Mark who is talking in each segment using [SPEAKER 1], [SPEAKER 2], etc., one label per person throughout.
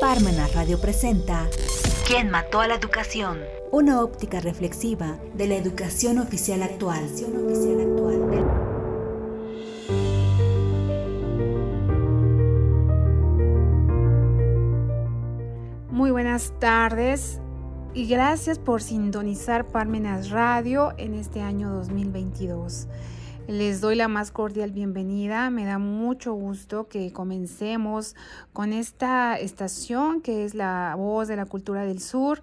[SPEAKER 1] Parmenas Radio presenta ¿Quién mató a la educación? Una óptica reflexiva de la educación oficial actual.
[SPEAKER 2] Muy buenas tardes y gracias por sintonizar Parmenas Radio en este año 2022. Les doy la más cordial bienvenida. Me da mucho gusto que comencemos con esta estación que es la voz de la cultura del sur,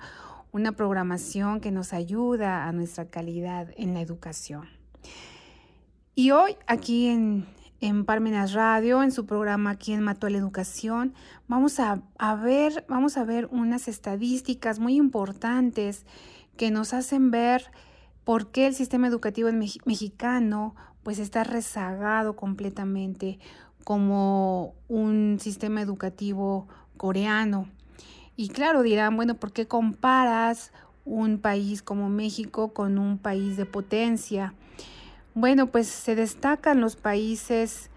[SPEAKER 2] una programación que nos ayuda a nuestra calidad en la educación. Y hoy aquí en, en Parmenas Radio, en su programa ¿Quién mató la educación? Vamos a, a, ver, vamos a ver unas estadísticas muy importantes que nos hacen ver por qué el sistema educativo mexicano pues está rezagado completamente como un sistema educativo coreano. Y claro, dirán, bueno, ¿por qué comparas un país como México con un país de potencia? Bueno, pues se destacan los países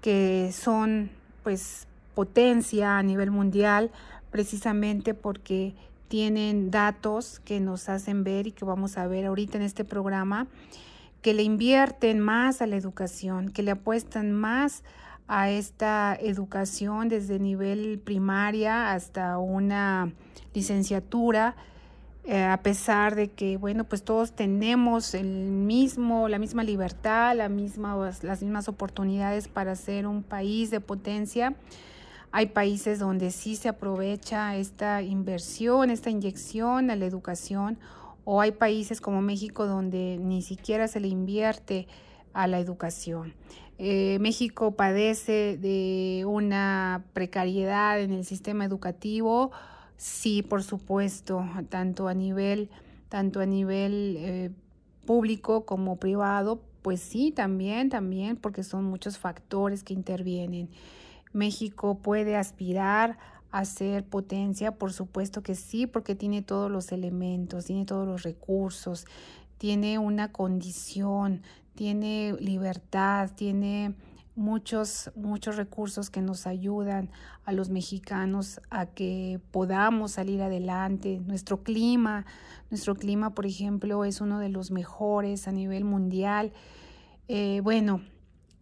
[SPEAKER 2] que son pues potencia a nivel mundial precisamente porque tienen datos que nos hacen ver y que vamos a ver ahorita en este programa que le invierten más a la educación, que le apuestan más a esta educación desde nivel primaria hasta una licenciatura, eh, a pesar de que, bueno, pues todos tenemos el mismo, la misma libertad, las mismas oportunidades para ser un país de potencia. Hay países donde sí se aprovecha esta inversión, esta inyección a la educación o hay países como México donde ni siquiera se le invierte a la educación. Eh, México padece de una precariedad en el sistema educativo, sí, por supuesto, tanto a nivel, tanto a nivel eh, público como privado, pues sí, también, también, porque son muchos factores que intervienen. México puede aspirar hacer potencia? Por supuesto que sí, porque tiene todos los elementos, tiene todos los recursos, tiene una condición, tiene libertad, tiene muchos, muchos recursos que nos ayudan a los mexicanos a que podamos salir adelante. Nuestro clima, nuestro clima, por ejemplo, es uno de los mejores a nivel mundial. Eh, bueno,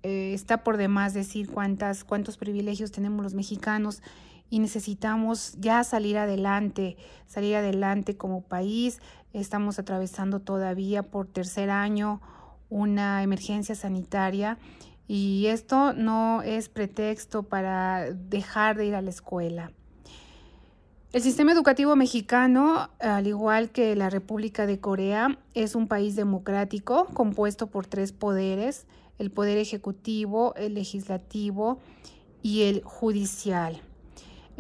[SPEAKER 2] eh, está por demás decir cuántas, cuántos privilegios tenemos los mexicanos y necesitamos ya salir adelante, salir adelante como país. Estamos atravesando todavía por tercer año una emergencia sanitaria y esto no es pretexto para dejar de ir a la escuela. El sistema educativo mexicano, al igual que la República de Corea, es un país democrático compuesto por tres poderes, el poder ejecutivo, el legislativo y el judicial.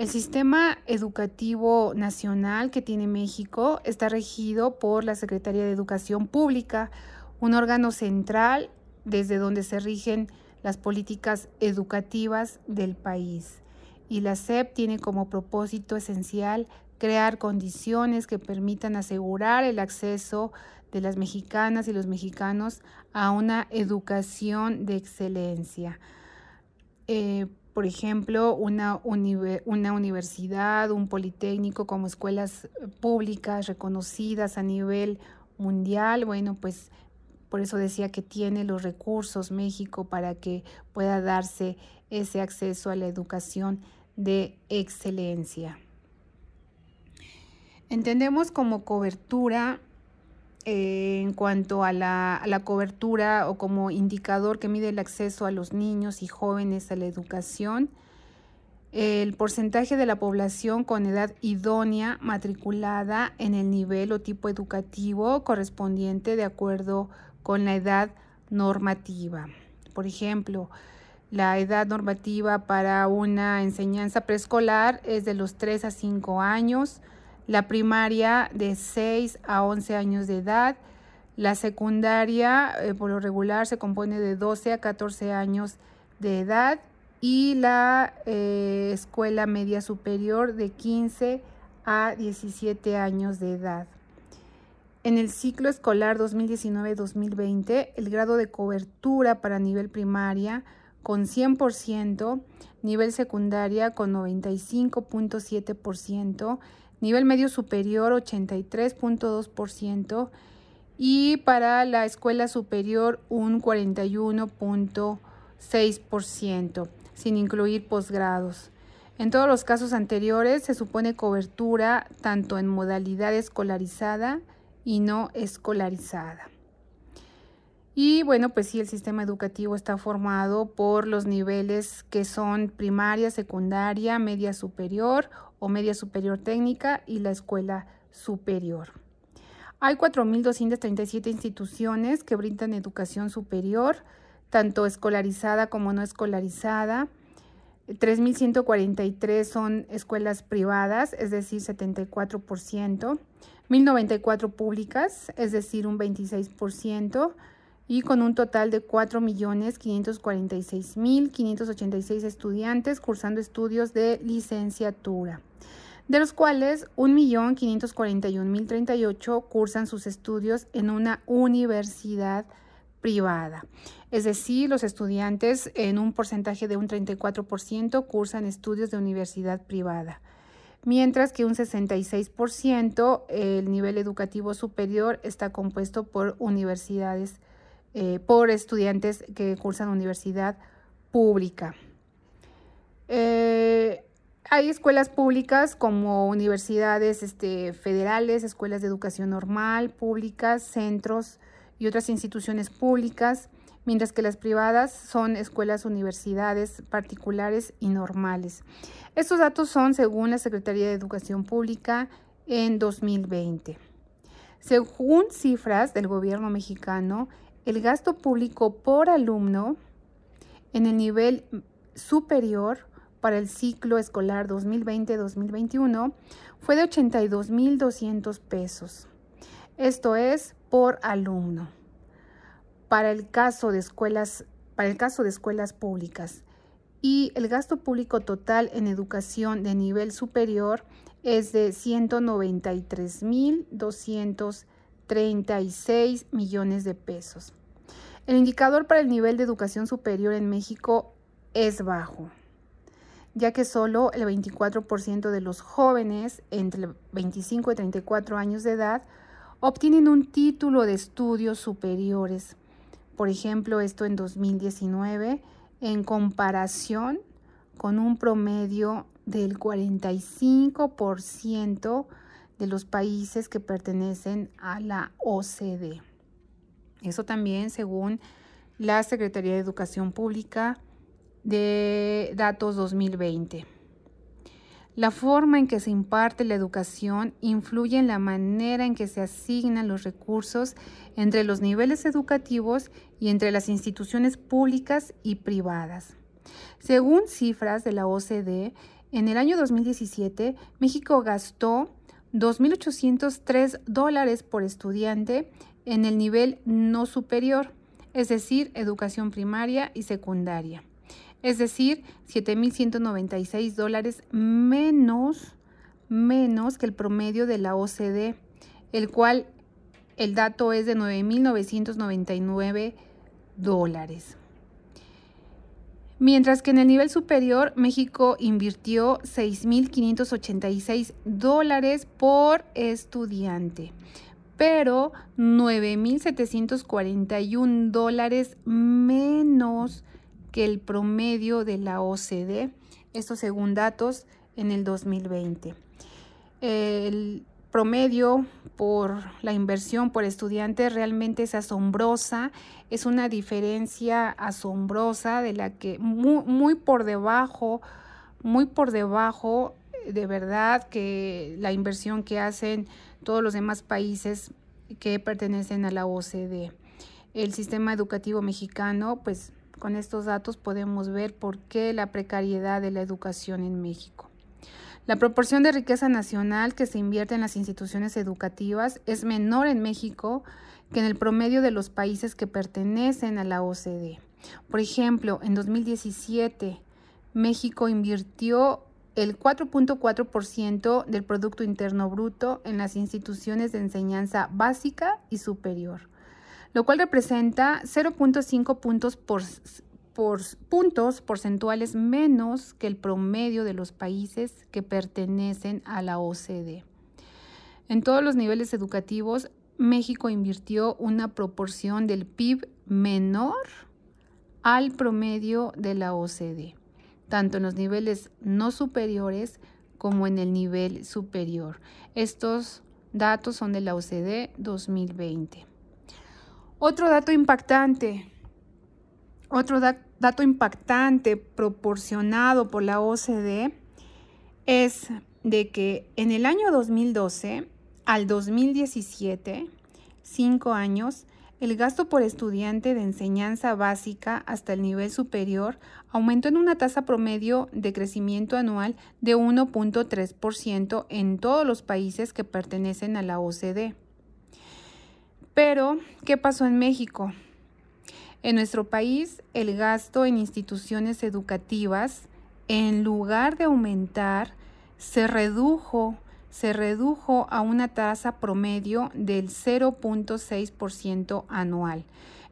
[SPEAKER 2] El sistema educativo nacional que tiene México está regido por la Secretaría de Educación Pública, un órgano central desde donde se rigen las políticas educativas del país. Y la SEP tiene como propósito esencial crear condiciones que permitan asegurar el acceso de las mexicanas y los mexicanos a una educación de excelencia. Eh, por ejemplo, una, una universidad, un politécnico como escuelas públicas reconocidas a nivel mundial, bueno, pues por eso decía que tiene los recursos México para que pueda darse ese acceso a la educación de excelencia. Entendemos como cobertura en cuanto a la, cobertura o como indicador que mide el acceso a los niños y jóvenes a la educación, el porcentaje de la población con edad idónea matriculada en el nivel o tipo educativo correspondiente de acuerdo con la edad normativa. Por ejemplo, la edad normativa para una enseñanza preescolar es de los 3 a 5 años, la primaria de 6 a 11 años de edad, la secundaria eh, por lo regular se compone de 12 a 14 años de edad y la eh, escuela media superior de 15 a 17 años de edad. En el ciclo escolar 2019-2020, el grado de cobertura para nivel primaria con 100%, nivel secundaria con 95.7%, nivel medio superior 83.2% y para la escuela superior un 41.6%, sin incluir posgrados. En todos los casos anteriores se supone cobertura tanto en modalidad escolarizada y no escolarizada. Y bueno, pues sí, el sistema educativo está formado por los niveles que son primaria, secundaria, media superior o media superior técnica y la escuela superior. Hay 4.237 instituciones que brindan educación superior, tanto escolarizada como no escolarizada. 3.143 son escuelas privadas, es decir, 74%, 1.094 públicas, es decir, un 26%, y con un total de 4.546.586 estudiantes cursando estudios de licenciatura, de los cuales 1.541.038 cursan sus estudios en una universidad privada. Es decir, los estudiantes en un porcentaje de un 34% cursan estudios de universidad privada, mientras que un 66% el nivel educativo superior está compuesto por universidades eh, por estudiantes que cursan universidad pública. Eh, hay escuelas públicas como universidades este, federales, escuelas de educación normal, públicas, centros y otras instituciones públicas mientras que las privadas son escuelas, universidades particulares y normales. Estos datos son según la Secretaría de Educación Pública en 2020. Según cifras del gobierno mexicano, el gasto público por alumno en el nivel superior para el ciclo escolar 2020-2021 fue de 82.200 pesos. Esto es por alumno para el caso de escuelas, para el caso de escuelas públicas. Y el gasto público total en educación de nivel superior es de 193.236 millones de pesos. El indicador para el nivel de educación superior en México es bajo, ya que solo el 24% de los jóvenes entre 25 y 34 años de edad obtienen un título de estudios superiores por ejemplo, esto en 2019, en comparación con un promedio del 45% de los países que pertenecen a la OCDE. Eso también según la Secretaría de Educación Pública de datos 2020. La forma en que se imparte la educación influye en la manera en que se asignan los recursos entre los niveles educativos y entre las instituciones públicas y privadas. Según cifras de la OCDE, en el año 2017, México gastó 2.803 dólares por estudiante en el nivel no superior, es decir, educación primaria y secundaria es decir, 7.196 dólares menos, menos que el promedio de la OCDE, el cual el dato es de 9.999 dólares. Mientras que en el nivel superior, México invirtió 6.586 dólares por estudiante, pero 9.741 dólares menos que el promedio de la OCDE, esto según datos en el 2020. El promedio por la inversión por estudiante realmente es asombrosa, es una diferencia asombrosa de la que muy, muy por debajo, muy por debajo de verdad que la inversión que hacen todos los demás países que pertenecen a la OCDE. El sistema educativo mexicano pues con estos datos podemos ver por qué la precariedad de la educación en México. La proporción de riqueza nacional que se invierte en las instituciones educativas es menor en México que en el promedio de los países que pertenecen a la OCDE. Por ejemplo, en 2017, México invirtió el 4.4% del Producto Interno Bruto en las instituciones de enseñanza básica y superior lo cual representa 0.5 puntos por puntos porcentuales menos que el promedio de los países que pertenecen a la OCDE. En todos los niveles educativos, México invirtió una proporción del PIB menor al promedio de la OCDE, tanto en los niveles no superiores como en el nivel superior. Estos datos son de la OCDE 2020. Otro dato impactante, otro dato impactante proporcionado por la OCDE es de que en el año 2012 al 2017, cinco años, el gasto por estudiante de enseñanza básica hasta el nivel superior aumentó en una tasa promedio de crecimiento anual de 1.3% en todos los países que pertenecen a la OCDE. Pero, ¿qué pasó en México? En nuestro país, el gasto en instituciones educativas, en lugar de aumentar, se redujo se redujo a una tasa promedio del 0.6% anual,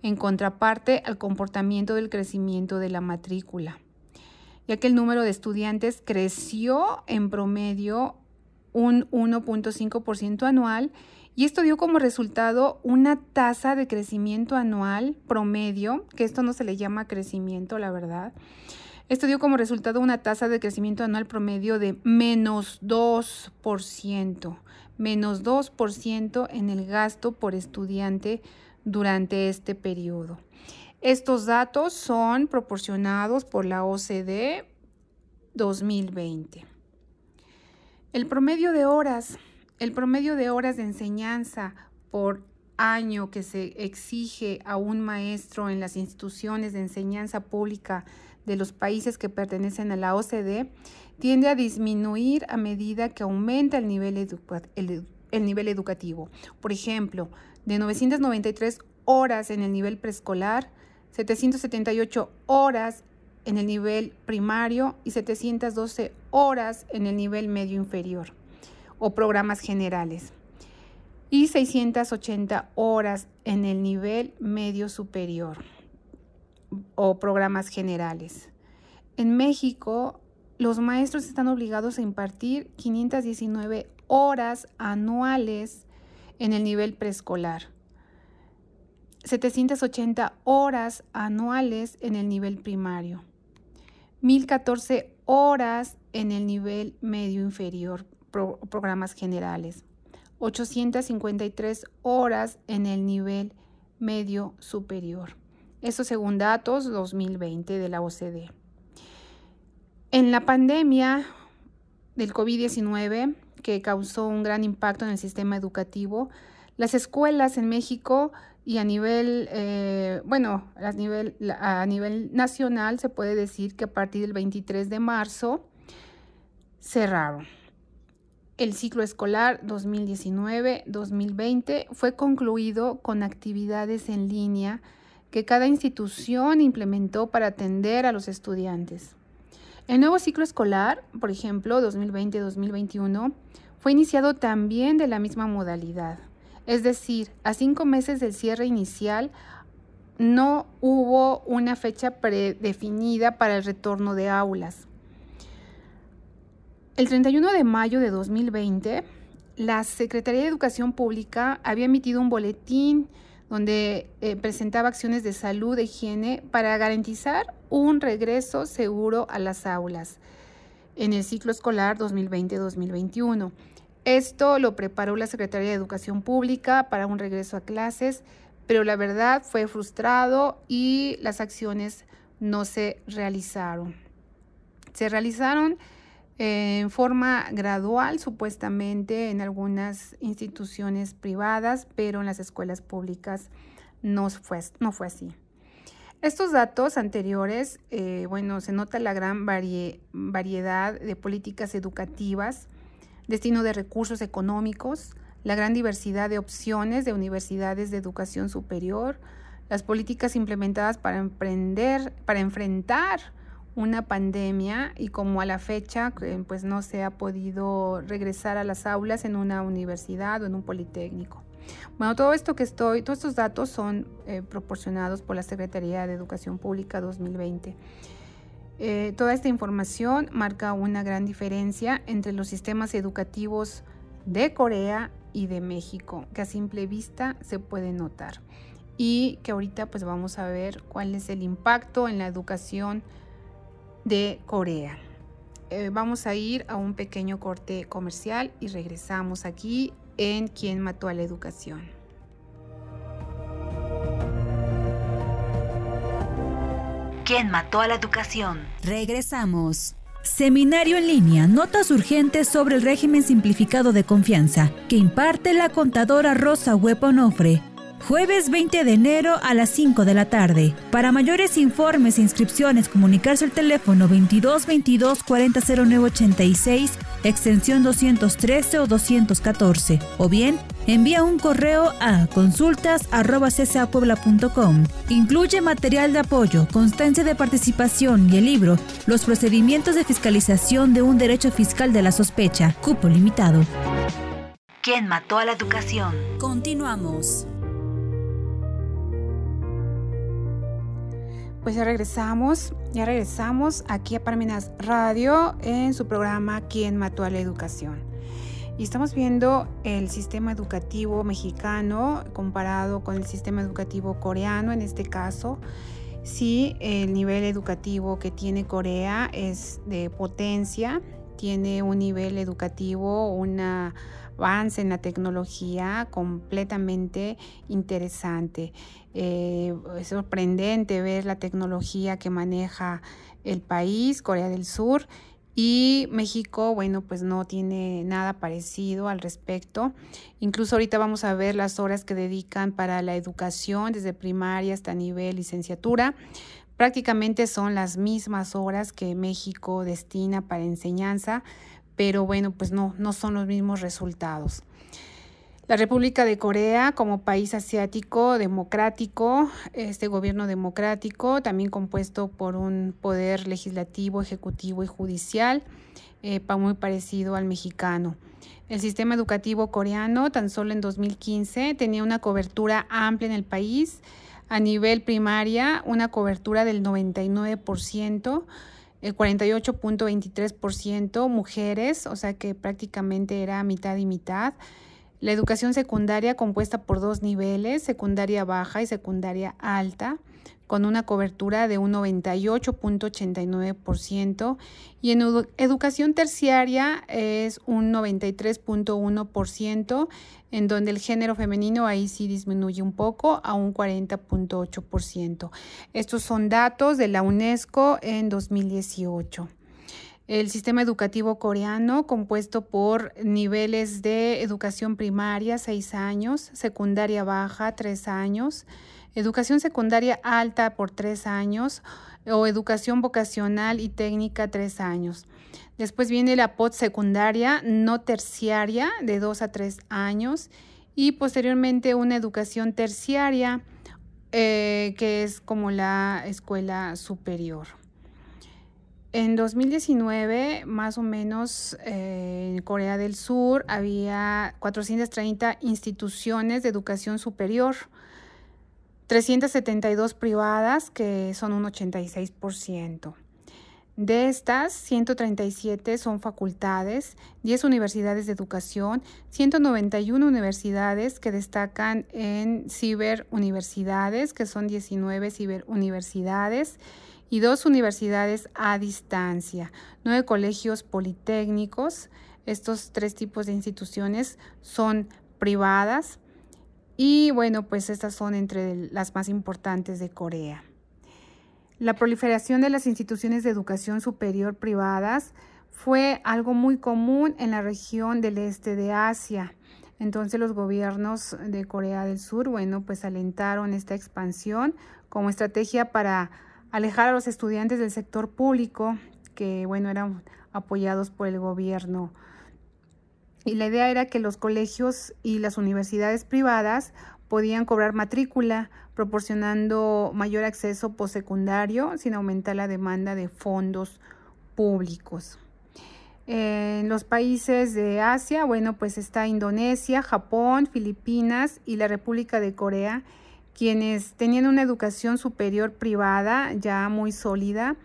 [SPEAKER 2] en contraparte al comportamiento del crecimiento de la matrícula, ya que el número de estudiantes creció en promedio un 1.5% anual y esto dio como resultado una tasa de crecimiento anual promedio, que esto no se le llama crecimiento, la verdad, esto dio como resultado una tasa de crecimiento anual promedio de menos 2%, menos 2% en el gasto por estudiante durante este periodo. Estos datos son proporcionados por la OCDE 2020. El promedio de horas, el promedio de horas de enseñanza por año que se exige a un maestro en las instituciones de enseñanza pública de los países que pertenecen a la OCDE tiende a disminuir a medida que aumenta el nivel, el, nivel educativo. Por ejemplo, de 993 horas en el nivel preescolar, 778 horas en el nivel primario y 712 horas en el nivel medio inferior o programas generales y 680 horas en el nivel medio superior o programas generales. En México, los maestros están obligados a impartir 519 horas anuales en el nivel preescolar, 780 horas anuales en el nivel primario, 1014 horas en el nivel medio inferior, programas generales, 853 horas en el nivel medio superior. Eso según datos 2020 de la OCDE. En la pandemia del COVID-19, que causó un gran impacto en el sistema educativo, las escuelas en México y a nivel, eh, bueno, a nivel, a nivel nacional se puede decir que a partir del 23 de marzo cerraron. El ciclo escolar 2019-2020 fue concluido con actividades en línea que cada institución implementó para atender a los estudiantes. El nuevo ciclo escolar, por ejemplo, 2020-2021, fue iniciado también de la misma modalidad. Es decir, a cinco meses del cierre inicial no hubo una fecha predefinida para el retorno de aulas. El 31 de mayo de 2020, la Secretaría de Educación Pública había emitido un boletín donde eh, presentaba acciones de salud, de higiene, para garantizar un regreso seguro a las aulas en el ciclo escolar 2020-2021. Esto lo preparó la Secretaría de Educación Pública para un regreso a clases, pero la verdad fue frustrado y las acciones no se realizaron. Se realizaron en forma gradual, supuestamente en algunas instituciones privadas, pero en las escuelas públicas no fue, no fue así. Estos datos anteriores, eh, bueno, se nota la gran variedad de políticas educativas, destino de recursos económicos, la gran diversidad de opciones de universidades de educación superior, las políticas implementadas para emprender, para enfrentar una pandemia y como a la fecha eh, pues no se ha podido regresar a las aulas en una universidad o en un politécnico. Bueno, todo esto que estoy, todos estos datos son eh, proporcionados por la Secretaría de Educación Pública 2020. Eh, toda esta información marca una gran diferencia entre los sistemas educativos de Corea y de México, que a simple vista se puede notar. Y que ahorita pues vamos a ver cuál es el impacto en la educación de Corea. Eh, vamos a ir a un pequeño corte comercial y regresamos aquí en Quién mató a la educación.
[SPEAKER 1] ¿Quién mató a la educación? Regresamos. Seminario en línea, notas urgentes sobre el régimen simplificado de confianza que imparte la contadora Rosa Hueponofre Jueves 20 de enero a las 5 de la tarde. Para mayores informes e inscripciones, comunicarse al teléfono 22 22 40 86, extensión 213 o 214, o bien envía un correo a consultas.csapuebla.com. Incluye material de apoyo, constancia de participación y el libro Los procedimientos de fiscalización de un derecho fiscal de la sospecha, cupo limitado. ¿Quién mató a la educación? Continuamos.
[SPEAKER 2] Pues ya regresamos, ya regresamos aquí a Parmenas Radio en su programa ¿Quién mató a la educación? Y estamos viendo el sistema educativo mexicano comparado con el sistema educativo coreano en este caso. Sí, el nivel educativo que tiene Corea es de potencia, tiene un nivel educativo, una avance en la tecnología completamente interesante. Eh, es sorprendente ver la tecnología que maneja el país, Corea del Sur, y México, bueno, pues no tiene nada parecido al respecto. Incluso ahorita vamos a ver las horas que dedican para la educación, desde primaria hasta nivel licenciatura. Prácticamente son las mismas horas que México destina para enseñanza, pero bueno, pues no, no son los mismos resultados. La República de Corea como país asiático democrático, este gobierno democrático, también compuesto por un poder legislativo, ejecutivo y judicial, eh, muy parecido al mexicano. El sistema educativo coreano, tan solo en 2015, tenía una cobertura amplia en el país. A nivel primaria, una cobertura del 99%, el 48.23% mujeres, o sea que prácticamente era mitad y mitad. La educación secundaria compuesta por dos niveles, secundaria baja y secundaria alta, con una cobertura de un 98.89% y en educación terciaria es un 93.1%, en donde el género femenino ahí sí disminuye un poco a un 40.8%. Estos son datos de la UNESCO en 2018 el sistema educativo coreano compuesto por niveles de educación primaria, seis años, secundaria baja, tres años, educación secundaria alta por tres años o educación vocacional y técnica tres años. Después viene la postsecundaria no terciaria de dos a tres años y posteriormente una educación terciaria eh, que es como la escuela superior. En 2019, más o menos eh, en Corea del Sur había 430 instituciones de educación superior, 372 privadas, que son un 86%. De estas, 137 son facultades, 10 universidades de educación, 191 universidades que destacan en ciberuniversidades, que son 19 ciberuniversidades y dos universidades a distancia, nueve colegios politécnicos. Estos tres tipos de instituciones son privadas y bueno, pues estas son entre las más importantes de Corea. La proliferación de las instituciones de educación superior privadas fue algo muy común en la región del este de Asia. Entonces los gobiernos de Corea del Sur, bueno, pues alentaron esta expansión como estrategia para alejar a los estudiantes del sector público, que bueno, eran apoyados por el gobierno. Y la idea era que los colegios y las universidades privadas podían cobrar matrícula, proporcionando mayor acceso postsecundario sin aumentar la demanda de fondos públicos. En los países de Asia, bueno, pues está Indonesia, Japón, Filipinas y la República de Corea, quienes tenían una educación superior privada ya muy sólida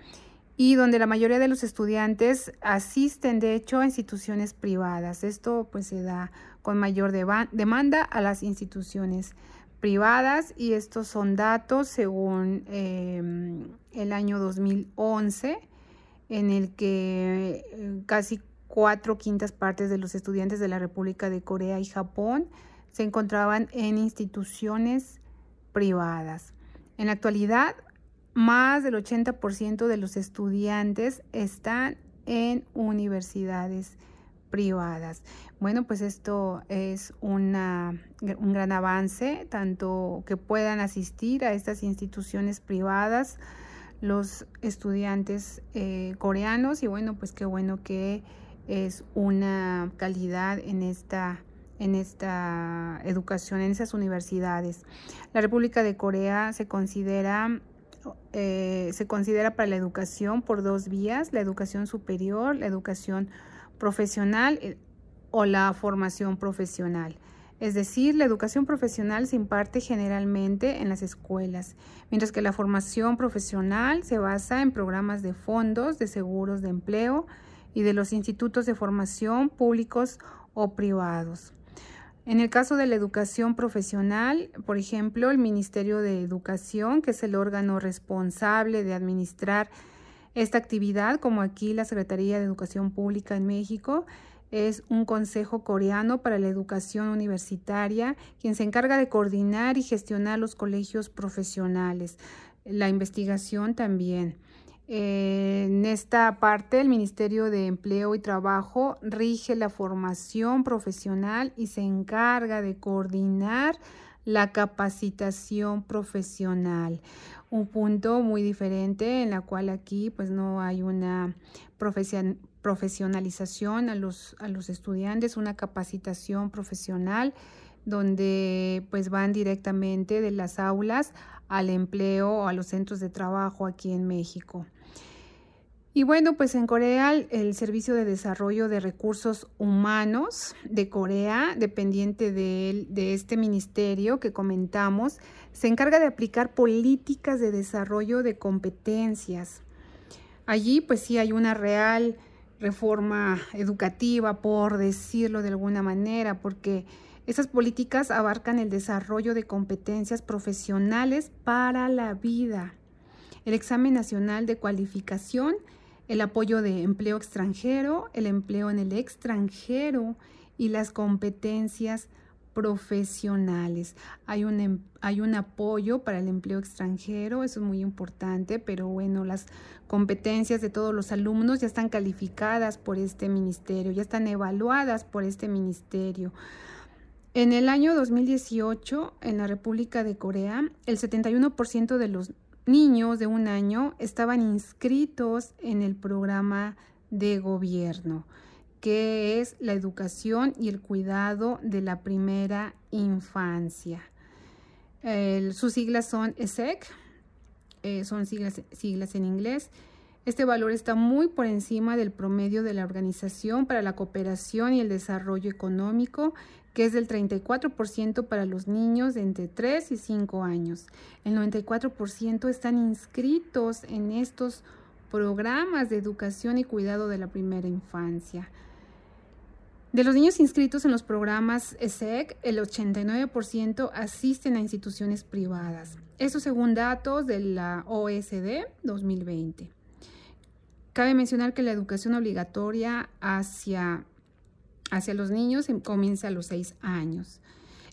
[SPEAKER 2] y donde la mayoría de los estudiantes asisten de hecho a instituciones privadas. Esto pues se da con mayor demanda a las instituciones privadas y estos son datos según em, el año 2011 en el que eh, casi cuatro quintas partes de los estudiantes de la República de Corea y Japón se encontraban en instituciones privadas. En la actualidad, más del 80% de los estudiantes están en universidades privadas. Bueno, pues esto es una, un gran avance, tanto que puedan asistir a estas instituciones privadas los estudiantes eh, coreanos y bueno, pues qué bueno que es una calidad en esta en esta educación, en esas universidades. La República de Corea se considera, eh, se considera para la educación por dos vías, la educación superior, la educación profesional eh, o la formación profesional. Es decir, la educación profesional se imparte generalmente en las escuelas, mientras que la formación profesional se basa en programas de fondos, de seguros de empleo y de los institutos de formación públicos o privados. En el caso de la educación profesional, por ejemplo, el Ministerio de Educación, que es el órgano responsable de administrar esta actividad, como aquí la Secretaría de Educación Pública en México, es un consejo coreano para la educación universitaria, quien se encarga de coordinar y gestionar los colegios profesionales, la investigación también. En esta parte, el Ministerio de Empleo y Trabajo rige la formación profesional y se encarga de coordinar la capacitación profesional. Un punto muy diferente en la cual aquí pues no hay una profesionalización a los, a los estudiantes, una capacitación profesional donde pues van directamente de las aulas al empleo o a los centros de trabajo aquí en México. Y bueno, pues en Corea el Servicio de Desarrollo de Recursos Humanos de Corea, dependiente de, de este ministerio que comentamos, se encarga de aplicar políticas de desarrollo de competencias. Allí pues sí hay una real reforma educativa, por decirlo de alguna manera, porque esas políticas abarcan el desarrollo de competencias profesionales para la vida, el examen nacional de cualificación, el apoyo de empleo extranjero, el empleo en el extranjero y las competencias profesionales. Hay un, em, hay un apoyo para el empleo extranjero, eso es muy importante, pero bueno, las competencias de todos los alumnos ya están calificadas por este ministerio, ya están evaluadas por este ministerio. En el año 2018, en la República de Corea, el 71% de los niños de un año estaban inscritos en el programa de gobierno que es la educación y el cuidado de la primera infancia. sus siglas son ESEC, eh, son siglas, siglas en inglés. Este valor está muy por encima del promedio de la Organización para la Cooperación y el Desarrollo Económico, que es del 34% para los niños de entre 3 y 5 años. El 94% están inscritos en estos programas de educación y cuidado de la primera infancia. De los niños inscritos en los programas ESEC, el 89% asisten a instituciones privadas. Eso según datos de la OSD 2020. Cabe mencionar que la educación obligatoria hacia, hacia los niños em, comienza a los 6 años.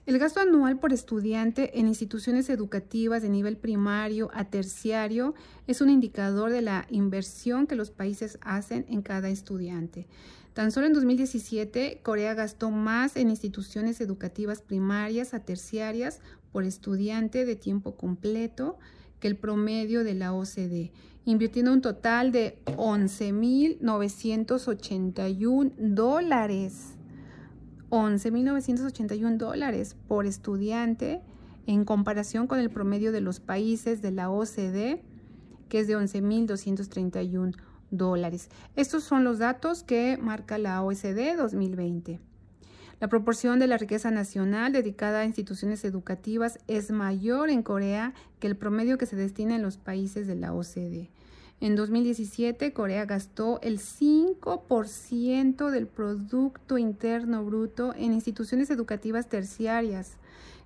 [SPEAKER 2] El gasto anual por estudiante en instituciones educativas de nivel primario a terciario es un indicador de la inversión que los países hacen en cada estudiante. Tan solo en 2017, Corea gastó más en instituciones educativas primarias a terciarias por estudiante de tiempo completo que el promedio de la OCDE, invirtiendo un total de 11.981 dólares. 11.981 dólares por estudiante en comparación con el promedio de los países de la OCDE, que es de 11.231 dólares. Estos son los datos que marca la OSD 2020. La proporción de la riqueza nacional dedicada a instituciones educativas es mayor en Corea que el promedio que se destina en los países de la OCDE. En 2017, Corea gastó el 5% del Producto Interno Bruto en instituciones educativas terciarias,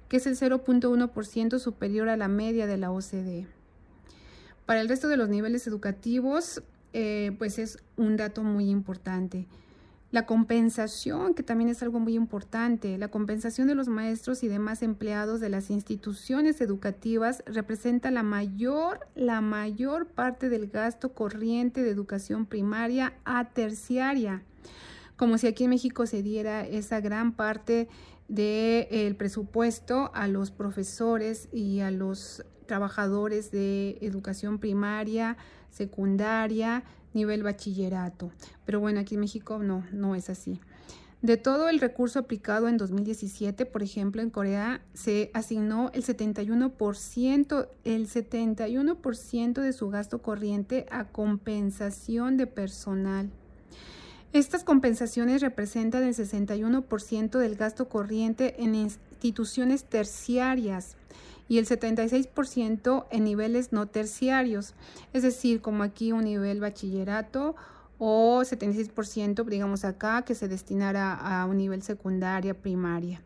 [SPEAKER 2] que es el 0.1% superior a la media de la OCDE. Para el resto de los niveles educativos, eh, pues es un dato muy importante. La compensación, que también es algo muy importante, la compensación de los maestros y demás empleados de las instituciones educativas representa la mayor, la mayor parte del gasto corriente de educación primaria a terciaria. Como si aquí en México se diera esa gran parte del presupuesto a los profesores y a los trabajadores de educación primaria, secundaria, nivel bachillerato. Pero bueno, aquí en México no, no es así. De todo el recurso aplicado en 2017, por ejemplo, en Corea se asignó el 71%, el 71% de su gasto corriente a compensación de personal. Estas compensaciones representan el 61% del gasto corriente en instituciones terciarias y el 76% en niveles no terciarios, es decir, como aquí un nivel bachillerato o 76%, digamos acá, que se destinara a un nivel secundaria, primaria.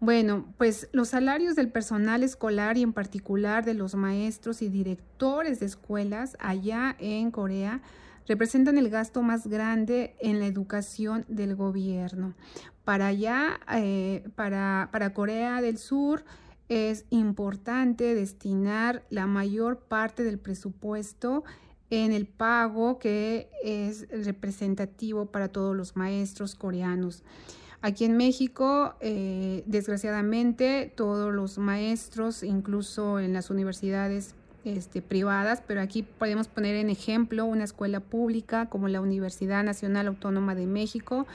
[SPEAKER 2] Bueno, pues los salarios del personal escolar y en particular de los maestros y directores de escuelas allá en Corea representan el gasto más grande en la educación del gobierno. Para allá, eh, para, para Corea del Sur, es importante destinar la mayor parte del presupuesto en el pago que es representativo para todos los maestros coreanos. Aquí en México, eh, desgraciadamente, todos los maestros, incluso en las universidades este, privadas, pero aquí podemos poner en ejemplo una escuela pública como la Universidad Nacional Autónoma de México,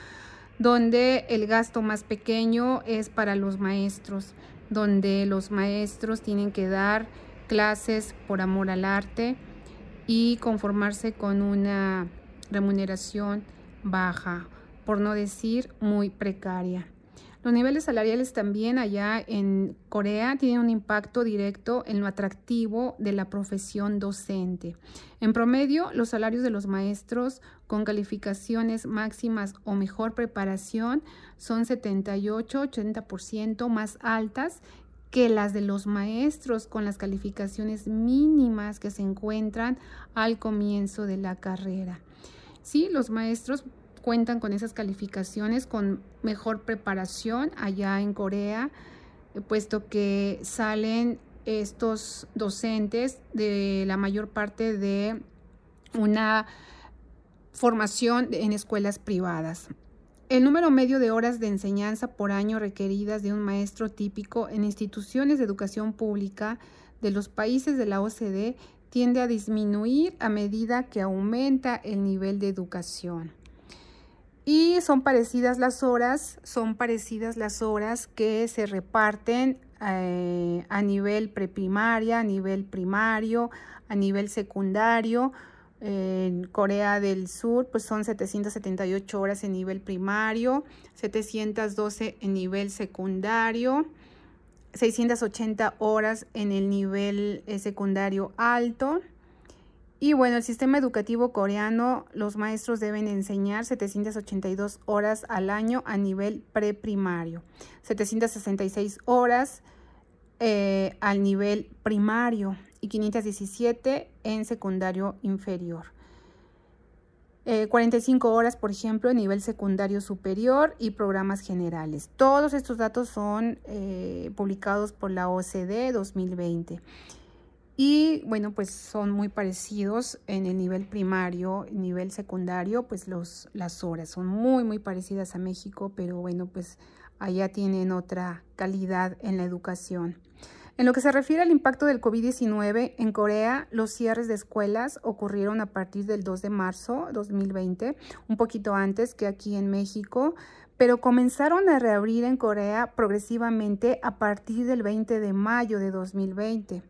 [SPEAKER 2] donde el gasto más pequeño es para los maestros donde los maestros tienen que dar clases por amor al arte y conformarse con una remuneración baja, por no decir muy precaria. Los niveles salariales también allá en Corea tienen un impacto directo en lo atractivo de la profesión docente. En promedio, los salarios de los maestros con calificaciones máximas o mejor preparación son 78-80% más altas que las de los maestros con las calificaciones mínimas que se encuentran al comienzo de la carrera. Sí, los maestros cuentan con esas calificaciones con mejor preparación allá en Corea, eh, puesto que salen estos docentes de la mayor parte de una formación en escuelas privadas. El número medio de horas de enseñanza por año requeridas de un maestro típico en instituciones de educación pública de los países de la OCDE tiende a disminuir a medida que aumenta el nivel de educación. Y son parecidas las horas, son parecidas las horas que se reparten eh, a nivel preprimaria, a nivel primario, a nivel secundario. En Corea del Sur, pues son 778 horas en nivel primario, 712 en nivel secundario, 680 horas en el nivel eh, secundario alto. Y bueno, el sistema educativo coreano, los maestros deben enseñar 782 horas al año a nivel preprimario, 766 horas eh, al nivel primario y 517 en secundario inferior. 45 eh, horas, por ejemplo, en nivel secundario superior y programas generales. Todos estos datos son eh, publicados por la OCDE 2020. Y bueno, pues son muy parecidos en el nivel primario, nivel secundario, pues los, las horas son muy, muy parecidas a México, pero bueno, pues allá tienen otra calidad en la educación. En lo que se refiere al impacto del COVID-19, en Corea los cierres de escuelas ocurrieron a partir del 2 de marzo 2020, un poquito antes que aquí en México, pero comenzaron a reabrir en Corea progresivamente a partir del 20 de mayo de 2020.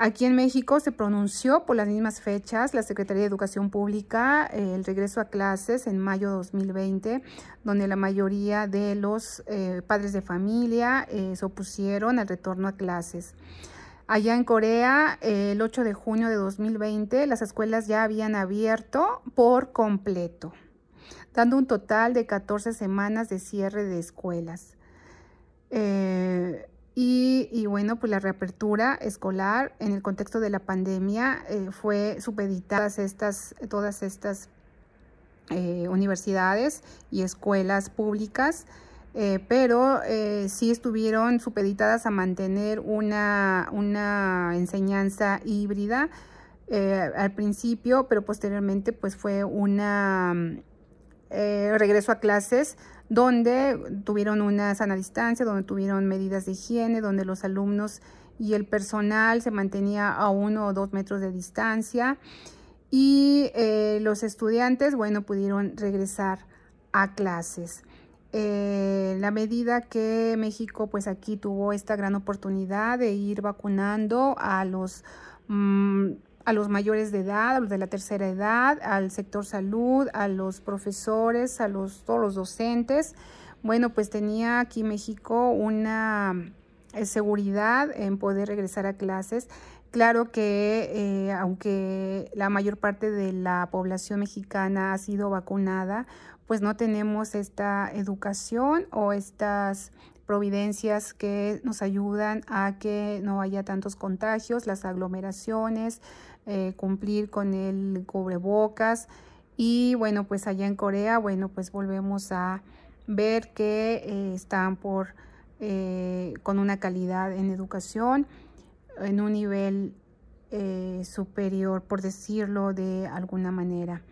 [SPEAKER 2] Aquí en México se pronunció por las mismas fechas la Secretaría de Educación Pública eh, el regreso a clases en mayo de 2020, donde la mayoría de los eh, padres de familia eh, se opusieron al retorno a clases. Allá en Corea, el 8 de junio de 2020, las escuelas ya habían abierto por completo, dando un total de 14 semanas de cierre de escuelas. Y, bueno, pues la reapertura escolar en el contexto de la pandemia eh, fue supeditada a estas, todas estas eh, universidades y escuelas públicas, eh, pero sí estuvieron supeditadas a mantener una, una enseñanza híbrida al principio, pero posteriormente pues fue una regreso a clases donde tuvieron una sana distancia, donde tuvieron medidas de higiene, donde los alumnos y el personal se mantenía a uno o dos metros de distancia y eh, los estudiantes, bueno, pudieron regresar a clases. Eh, la medida que México, pues aquí tuvo esta gran oportunidad de ir vacunando a los mm, a los mayores de edad, a los de la tercera edad, al sector salud, a los profesores, a los, todos los docentes. Bueno, pues tenía aquí México una eh, seguridad en poder regresar a clases. Claro que eh, aunque la mayor parte de la población mexicana ha sido vacunada, pues no tenemos esta educación o estas providencias que nos ayudan a que no haya tantos contagios, las aglomeraciones, eh, cumplir con el cubrebocas. Y bueno, pues allá en Corea, bueno, pues volvemos a ver que eh, están por eh, con una calidad en educación, en un nivel superior, por decirlo de alguna manera.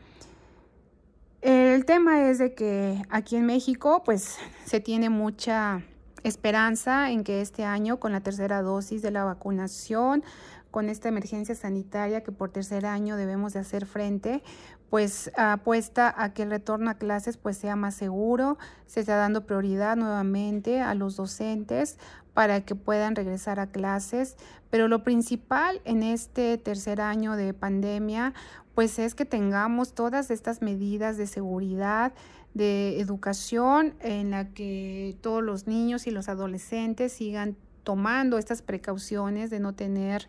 [SPEAKER 2] El tema es de que aquí en México, pues se tiene mucha esperanza en que este año, con la tercera dosis de la vacunación, con esta emergencia sanitaria que por tercer año debemos de hacer frente, pues apuesta a que el retorno a clases pues sea más seguro, se está dando prioridad nuevamente a los docentes para que puedan regresar a clases, pero lo principal en este tercer año de pandemia pues es que tengamos todas estas medidas de seguridad, de educación en la que todos los niños y los adolescentes sigan tomando estas precauciones de no tener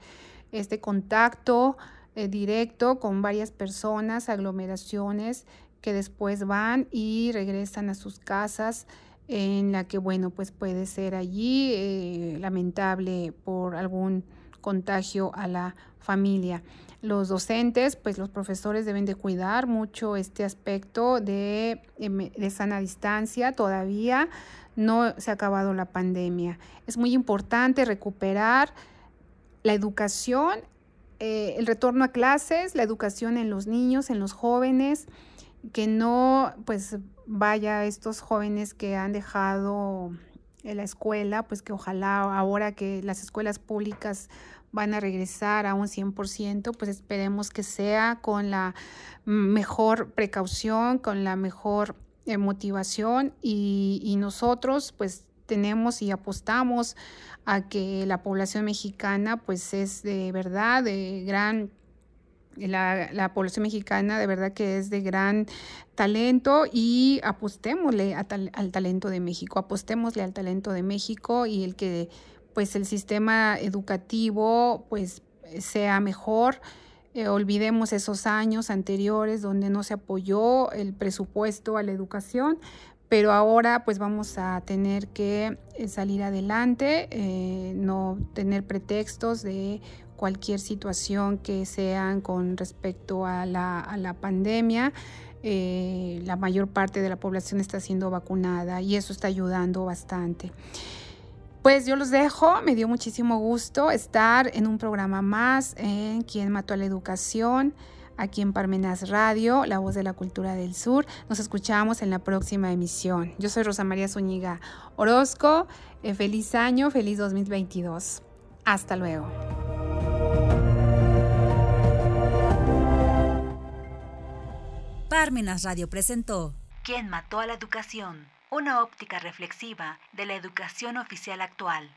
[SPEAKER 2] este contacto eh, directo con varias personas, aglomeraciones que después van y regresan a sus casas en la que, bueno, pues puede ser allí eh, lamentable por algún contagio a la familia. Los docentes, pues los profesores deben de cuidar mucho este aspecto de, em, de sana distancia. Todavía no se ha acabado la pandemia. Es muy importante recuperar la educación, eh, el retorno a clases, la educación en los niños, en los jóvenes, que no pues vaya estos jóvenes que han dejado la escuela, pues que ojalá ahora que las escuelas públicas van a regresar a un 100%, pues esperemos que sea con la mejor precaución, con la mejor eh, motivación y, nosotros pues tenemos y apostamos a que la población mexicana pues es de verdad de gran la, la, población mexicana de verdad que es de gran talento y apostémosle al talento de México, apostémosle al talento de México y el que pues el sistema educativo pues sea mejor. Eh, olvidemos esos años anteriores donde no se apoyó el presupuesto a la educación, pero ahora pues vamos a tener que eh, salir adelante, eh, no tener pretextos de cualquier situación que sean con respecto a la, pandemia. Eh, la mayor parte de la población está siendo vacunada y eso está ayudando bastante. Pues yo los dejo, me dio muchísimo gusto estar en un programa más en Quien mató a la educación aquí en Parmenas Radio, la voz de la cultura del sur. Nos escuchamos en la próxima emisión. Yo soy Rosa María Zúñiga Orozco. Eh, feliz año, feliz 2022. Hasta luego.
[SPEAKER 1] Parmenas Radio presentó ¿Quién mató a la educación? Una óptica reflexiva de la educación oficial actual.